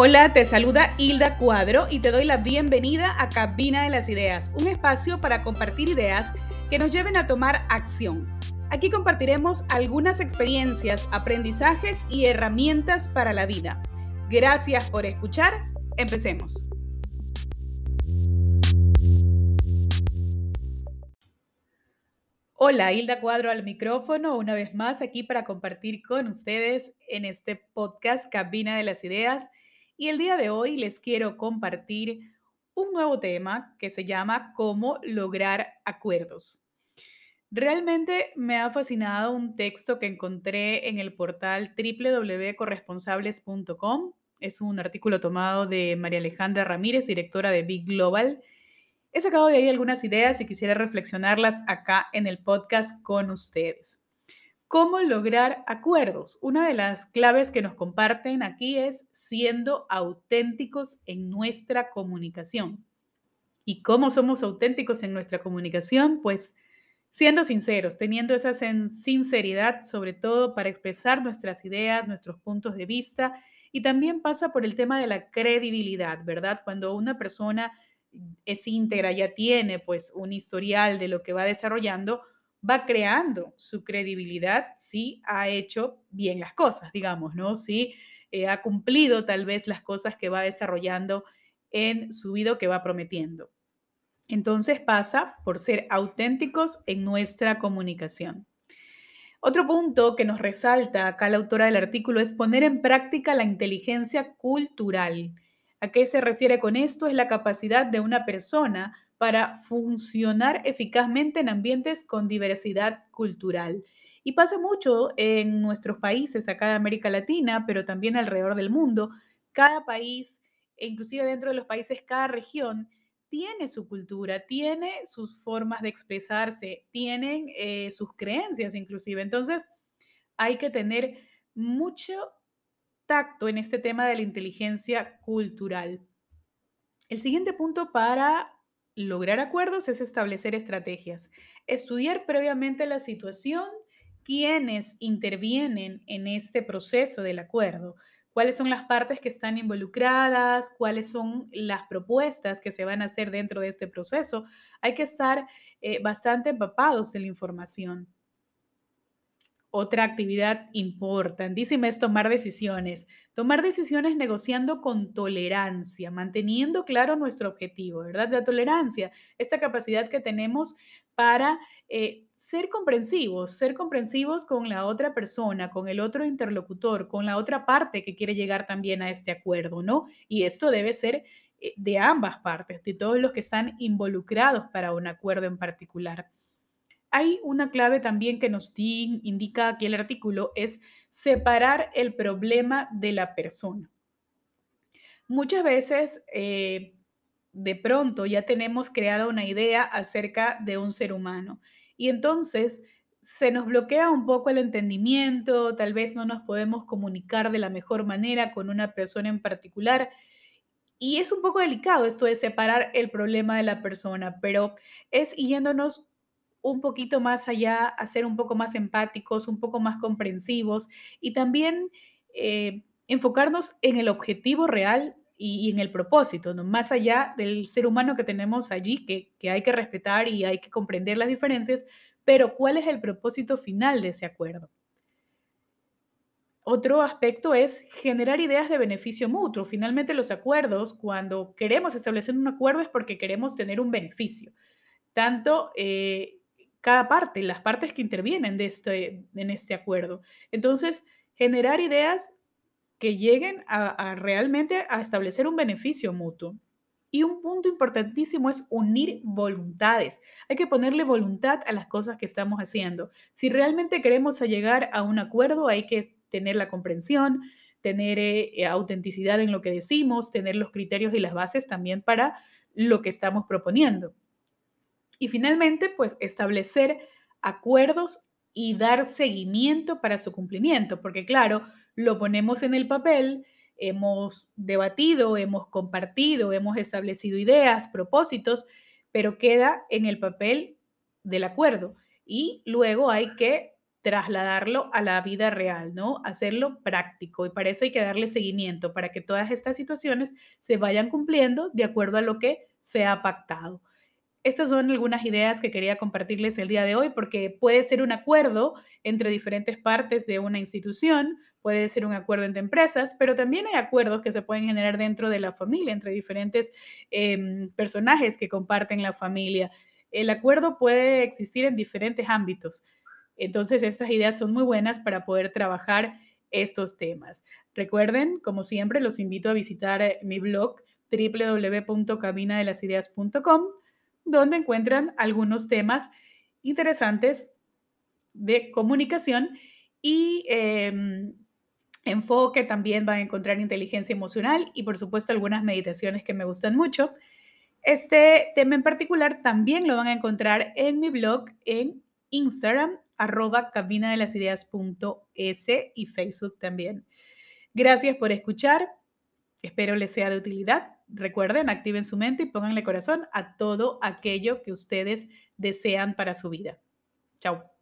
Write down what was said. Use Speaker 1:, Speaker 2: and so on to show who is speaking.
Speaker 1: Hola, te saluda Hilda Cuadro y te doy la bienvenida a Cabina de las Ideas, un espacio para compartir ideas que nos lleven a tomar acción. Aquí compartiremos algunas experiencias, aprendizajes y herramientas para la vida. Gracias por escuchar. Empecemos. Hola, Hilda Cuadro al micrófono, una vez más aquí para compartir con ustedes en este podcast Cabina de las Ideas y el día de hoy les quiero compartir un nuevo tema que se llama cómo lograr acuerdos. Realmente me ha fascinado un texto que encontré en el portal www.corresponsables.com. Es un artículo tomado de María Alejandra Ramírez, directora de Big Global. He sacado de ahí algunas ideas y quisiera reflexionarlas acá en el podcast con ustedes. ¿Cómo lograr acuerdos? Una de las claves que nos comparten aquí es siendo auténticos en nuestra comunicación. ¿Y cómo somos auténticos en nuestra comunicación? Pues siendo sinceros, teniendo esa sinceridad sobre todo para expresar nuestras ideas, nuestros puntos de vista y también pasa por el tema de la credibilidad, ¿verdad? Cuando una persona es íntegra, ya tiene pues un historial de lo que va desarrollando, va creando su credibilidad si ha hecho bien las cosas, digamos, ¿no? Si eh, ha cumplido tal vez las cosas que va desarrollando en su vida que va prometiendo. Entonces pasa por ser auténticos en nuestra comunicación. Otro punto que nos resalta acá la autora del artículo es poner en práctica la inteligencia cultural. ¿A qué se refiere con esto? Es la capacidad de una persona para funcionar eficazmente en ambientes con diversidad cultural. Y pasa mucho en nuestros países, acá de América Latina, pero también alrededor del mundo. Cada país, e inclusive dentro de los países, cada región, tiene su cultura, tiene sus formas de expresarse, tienen eh, sus creencias inclusive. Entonces, hay que tener mucho tacto en este tema de la inteligencia cultural. El siguiente punto para Lograr acuerdos es establecer estrategias. Estudiar previamente la situación, quiénes intervienen en este proceso del acuerdo, cuáles son las partes que están involucradas, cuáles son las propuestas que se van a hacer dentro de este proceso. Hay que estar eh, bastante empapados de la información. Otra actividad importantísima es tomar decisiones. Tomar decisiones negociando con tolerancia, manteniendo claro nuestro objetivo, ¿verdad? La tolerancia, esta capacidad que tenemos para eh, ser comprensivos, ser comprensivos con la otra persona, con el otro interlocutor, con la otra parte que quiere llegar también a este acuerdo, ¿no? Y esto debe ser eh, de ambas partes, de todos los que están involucrados para un acuerdo en particular. Hay una clave también que nos indica aquí el artículo, es separar el problema de la persona. Muchas veces, eh, de pronto, ya tenemos creada una idea acerca de un ser humano y entonces se nos bloquea un poco el entendimiento, tal vez no nos podemos comunicar de la mejor manera con una persona en particular. Y es un poco delicado esto de separar el problema de la persona, pero es yéndonos un poquito más allá, a un poco más empáticos, un poco más comprensivos y también eh, enfocarnos en el objetivo real y, en el propósito, ¿no? más allá del ser humano que tenemos allí, que, que hay que respetar y hay que comprender las diferencias, pero cuál es el propósito final de ese acuerdo. Otro aspecto es generar ideas de beneficio mutuo. Finalmente los acuerdos, cuando queremos establecer un acuerdo es porque queremos tener un beneficio, tanto eh, cada parte, las partes que intervienen de este, en este acuerdo. Entonces, generar ideas que lleguen a, realmente a establecer un beneficio mutuo. Y un punto importantísimo es unir voluntades. Hay que ponerle voluntad a las cosas que estamos haciendo. Si realmente queremos llegar a un acuerdo, hay que tener la comprensión, tener eh, autenticidad en lo que decimos, tener los criterios y las bases también para lo que estamos proponiendo. Y finalmente, pues establecer acuerdos y dar seguimiento para su cumplimiento, porque claro, lo ponemos en el papel, hemos debatido, hemos compartido, hemos establecido ideas, propósitos, pero queda en el papel del acuerdo y luego hay que trasladarlo a la vida real, ¿no? Hacerlo práctico y para eso hay que darle seguimiento para que todas estas situaciones se vayan cumpliendo de acuerdo a lo que se ha pactado. Estas son algunas ideas que quería compartirles el día de hoy porque puede ser un acuerdo entre diferentes partes de una institución, puede ser un acuerdo entre empresas, pero también hay acuerdos que se pueden generar dentro de la familia, entre diferentes eh, personajes que comparten la familia. El acuerdo puede existir en diferentes ámbitos. Entonces, estas ideas son muy buenas para poder trabajar estos temas. Recuerden, como siempre, los invito a visitar eh, mi blog www.cabinadelasideas.com donde encuentran algunos temas interesantes de comunicación y em, enfoque. También van a encontrar inteligencia emocional y, por supuesto, algunas meditaciones que me gustan mucho. Este tema en particular también lo van a encontrar en mi blog en Instagram, arroba cabina de las y Facebook también. Gracias por escuchar. Espero les sea de utilidad. Recuerden, activen su mente y pónganle corazón a todo aquello que ustedes desean para su vida. Chao.